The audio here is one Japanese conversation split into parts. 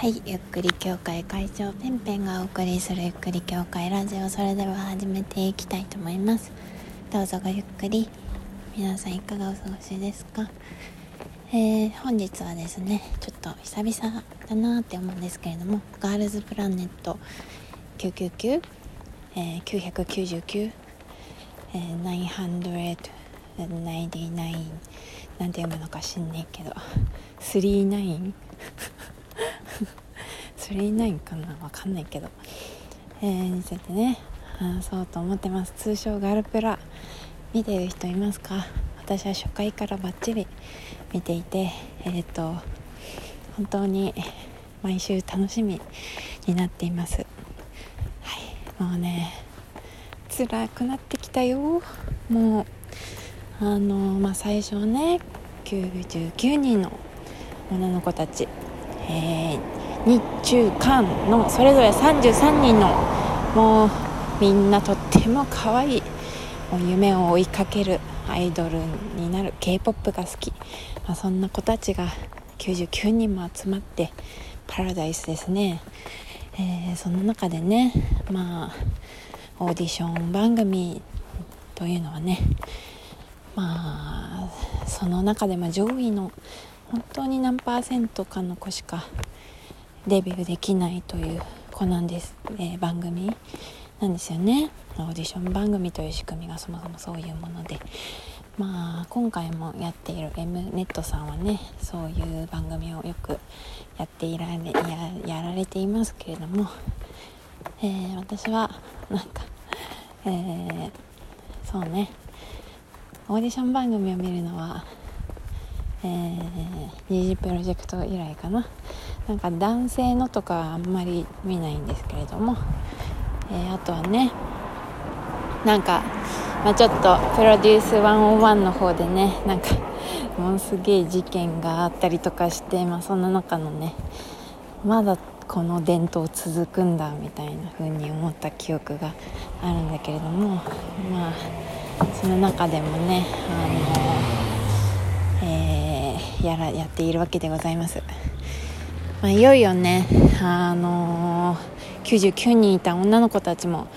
はいゆっくり協会会長ペンペンがお送りするゆっくり協会ラジオそれでは始めていきたいと思います。どうぞごゆっくり。皆さんいかがお過ごしですか？えー、本日はですねちょっと久々だなって思うんですけれどもガールズプラネット999、えー、999、えー、999なんて読むのか知んねえけど。39 39かなわかんないけど、えー、についてね。話そうと思ってます。通称ガルプラ。見てる人いますか？私は初回からバッチリ見ていてえっ、と本当に毎週楽しみになっています。はい。もうね辛くなってきたよ。もうあのまあ最初はね99人の女の子たち、えー、日中韓のそれぞれ33人のもうみんなとっても可愛いもう夢を追いかけるアイドルになる k p o p が好き、まあ、そんな子たちが99人も集まってパラダイスですね、えー、その中でねまあオーディション番組というのはねまあその中でも上位の本当に何パーセントかの子しかデビューできないという子なんです、えー、番組。なんですよね。オーディション番組という仕組みがそもそもそういうもので。まあ今回もやっている M ネットさんはねそういう番組をよくやっていられやられていますけれども、えー、私はなんか、えー、そうね。オーディション番組を見るのはえー、二次プロジェクト以来かな。なんか男性のとかはあんまり見ないんですけれども、えー、あとはねなんか、まあ、ちょっとプロデュース101の方でねなんかものすげえ事件があったりとかして、まあ、そんな中のねまだこの伝統続くんだみたいな風に思った記憶があるんだけれどもまあその中でもねあの、やらやっているわけでございます。まあ、いよいよね、あのー、99人いた女の子たちも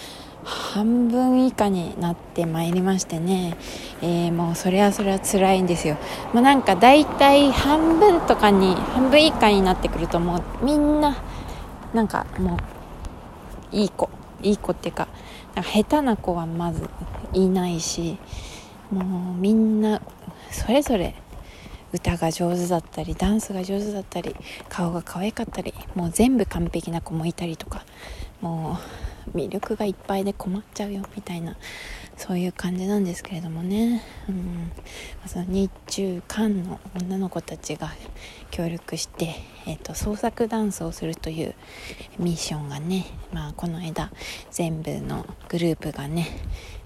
半分以下になってまいりましてね、えー、もうそれはそれは辛いんですよ、まあ、なんか大体半分とかに半分以下になってくるともうみんななんかもういい子いい子っていうかなんか下手な子はまずいないしもうみんなそれぞれ歌が上手だったりダンスが上手だったり顔が可愛かったりもう全部完璧な子もいたりとかもう魅力がいっぱいで困っちゃうよみたいなそういう感じなんですけれどもね、うん、その日中韓の女の子たちが協力して、えーと、創作ダンスをするというミッションがね、まあ、この間全部のグループがね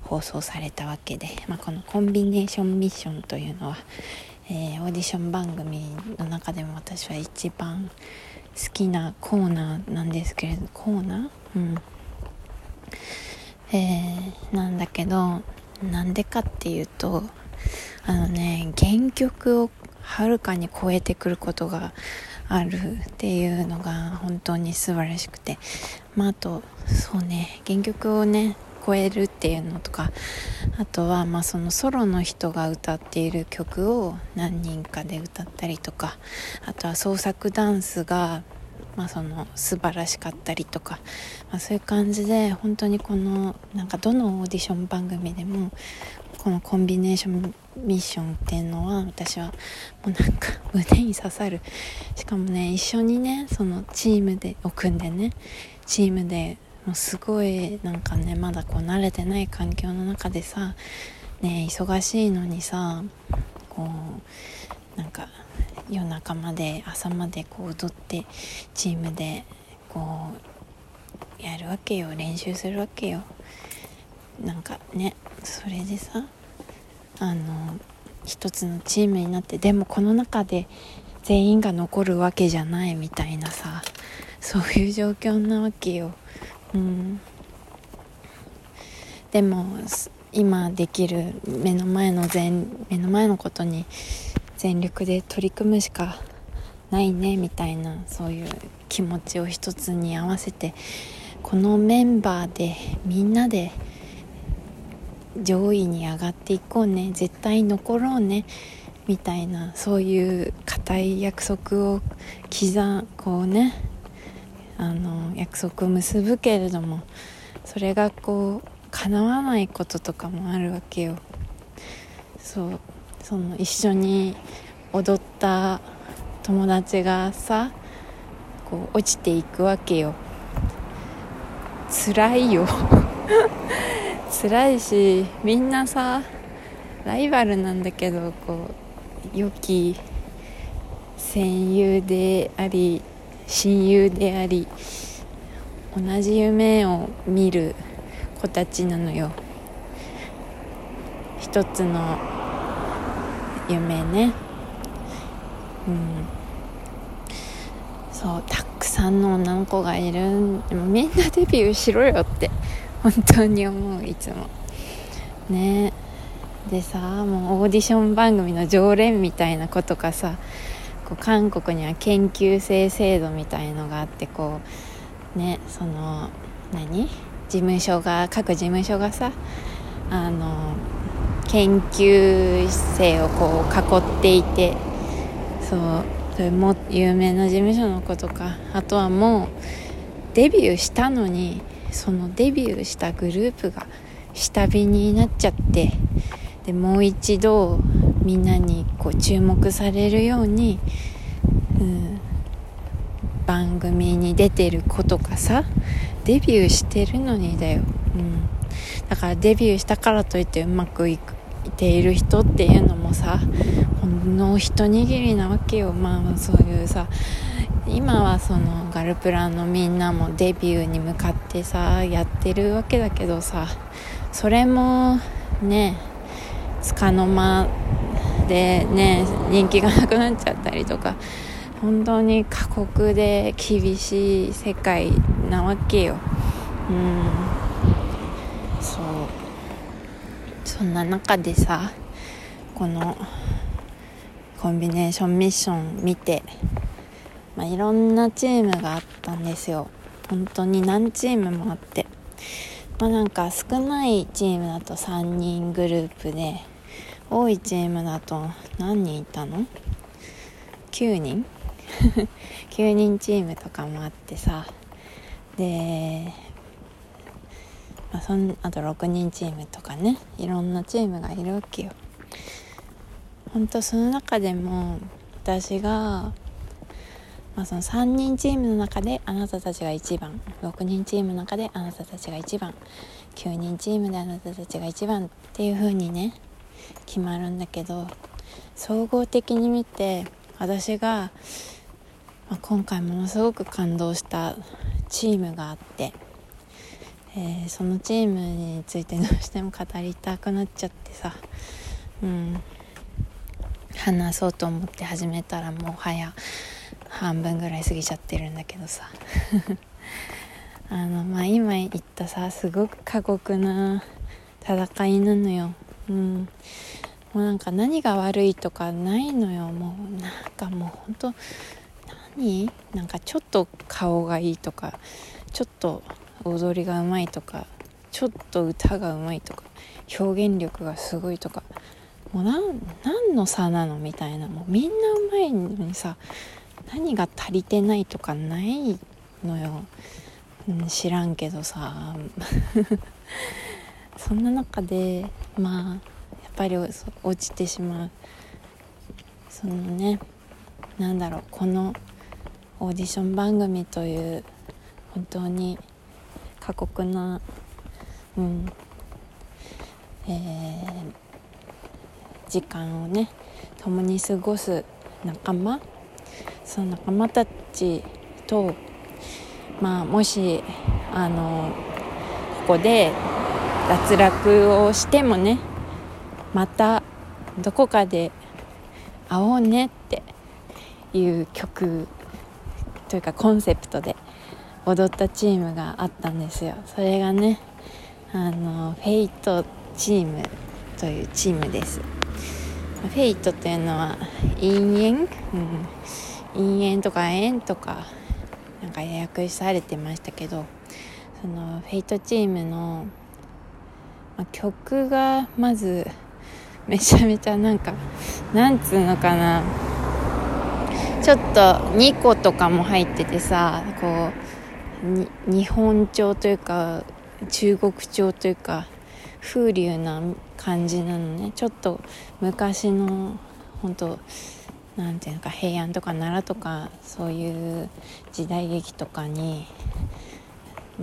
放送されたわけで、まあ、このコンビネーションミッションというのはえー、オーディション番組の中でも私は一番好きなコーナーなんですけれどコーナー？うん。えー、なんだけどなんでかっていうとあのね原曲をはるかに超えてくることがあるっていうのが本当に素晴らしくて。まああとそうね原曲をね超えるっていうのとかあとはまあそのソロの人が歌っている曲を何人かで歌ったりとかあとは創作ダンスがまあ、その素晴らしかったりとか、まあ、そういう感じで本当にこのなんかどのオーディション番組でもこのコンビネーションミッションっていうのは私はもうなんか胸に刺さる。しかもね一緒にねそのチームでを組んでねチームでもうすごいなんかねまだこう慣れてない環境の中でさね忙しいのにさこうなんか夜中まで朝までこう踊ってチームでこうやるわけよ練習するわけよ。なんかねそれでさあの一つのチームになってでもこの中で全員が残るわけじゃないみたいなさそういう状況なわけよ。うんでも今できる目の前の全目の前のことに全力で取り組むしかないねみたいなそういう気持ちを一つに合わせてこのメンバーでみんなで上位に上がっていこうね絶対残ろうねみたいなそういう固い約束を刻こうねあの約束を結ぶけれどもそれがこう叶わないこととかもあるわけよ。そうその一緒に踊った友達がさこう落ちていくわけよ。辛いよ。辛いしみんなさライバルなんだけどこう良き戦友であり親友であり同じ夢を見る子たちなのよ。一つの夢ね。うん。そうたくさんの女の子がいるでもみんなデビューしろよって本当に思ういつも。ね。でさもうオーディション番組の常連みたいな子とかさこう韓国には研究生制度みたいのがあってこうねその何？事務所が各事務所がさあの研究生をこう囲っていてそうそれも有名な事務所の子とかあとはもうデビューしたのにそのデビューしたグループが下火になっちゃってでもう一度みんなにこう注目されるように、うん、番組に出てる子とかさデビューしてるのにだよ、うん、だからデビューしたからといってうまくいっている人っていうのもさほんの一握りなわけよ。まあそういうさ今はそのガルプラのみんなもデビューに向かってさやってるわけだけどさそれもねつかの間でね人気がなくなっちゃったりとか本当に過酷で厳しい世界なわけよ。うん。そう。そんな中でさこのコンビネーションミッション見て、まあ、いろんなチームがあったんですよ。本当に何チームもあって。まあなんか少ないチームだと3人グループで多いチームだと何人いたの ?9 人？9人チームとかもあってさ。で、まあ、そんあと6人チームとかね。いろんなチームがいるわけよ。ほんとその中でも私が、まあ、その3人チームの中であなたたちが1番6人チームの中であなたたちが1番9人チームであなたたちが1番っていう風にね決まるんだけど総合的に見て私がまあ、今回ものすごく感動したチームがあって、えー、そのチームについてどうしても語りたくなっちゃってさ、うん、話そうと思って始めたらもう早半分ぐらい過ぎちゃってるんだけどさ。あのまあ今言ったさすごく過酷な戦いなのよ、うん、もうなんか何が悪いとかないのよ。もうなんかもうほんと何？なんかちょっと顔がいいとかちょっと踊りがうまいとかちょっと歌がうまいとか表現力がすごいとか。もう何の差なの？みたいな。もうみんなうまいのにさ何が足りてないとかないのよ、うん、知らんけどさ。そんな中でまあやっぱり落ちてしまう。そのねなんだろうこのオーディション番組という本当に過酷な、うんえー、時間をね共に過ごす仲間その仲間たちと、まあ、もしあのここで脱落をしてもねまたどこかで会おうねっていう曲というかコンセプトで踊ったチームがあったんですよ。それがねあの fate チームというチームです fate というのは因縁、うん、因縁とか縁とかなんか訳されてましたけどその fate チームの、ま、曲がまずめちゃめちゃなんかなんつうのかな。ちょっと2個とかも入っててさこう日本調というか中国調というか風流な感じなのね。ちょっと昔の本当なんていうのか平安とか奈良とかそういう時代劇とかに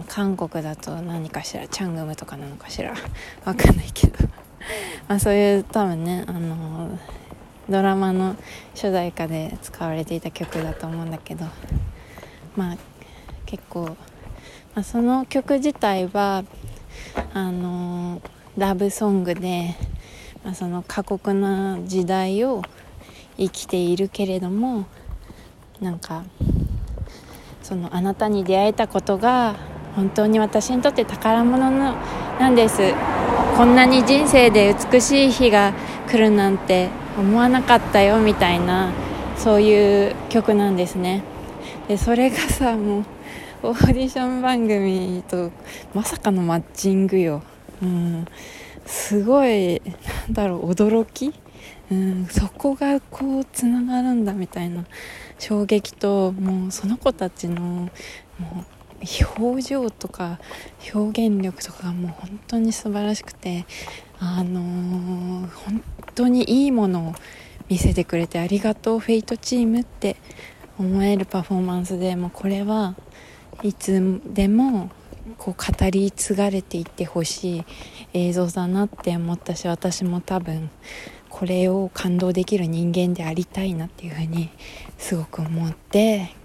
韓国だと何かしらチャングムとかなのかしら わかんないけど。まあそういう多分ねあのドラマの主題歌で使われていた曲だと思うんだけど。まあ結構、まあ、その曲自体はあのラブソングで、まあ、その過酷な時代を生きているけれどもなんかそのあなたに出会えたことが本当に私にとって宝物のなんです。こんなに人生で美しい日が来るなんて思わなかったよみたいなそういう曲なんですね。でそれがさもうオーディション番組とまさかのマッチングよ、うん、すごいなんだろう驚きうん、そこがこうつながるんだみたいな衝撃ともうその子たちのもう表情とか表現力とかがもう本当に素晴らしくてあのー、本当にいいものを見せてくれてありがとうフェイトチームって思えるパフォーマンスでもうこれはいつでもこう語り継がれていってほしい映像だなって思ったし私も多分これを感動できる人間でありたいなっていうふうにすごく思って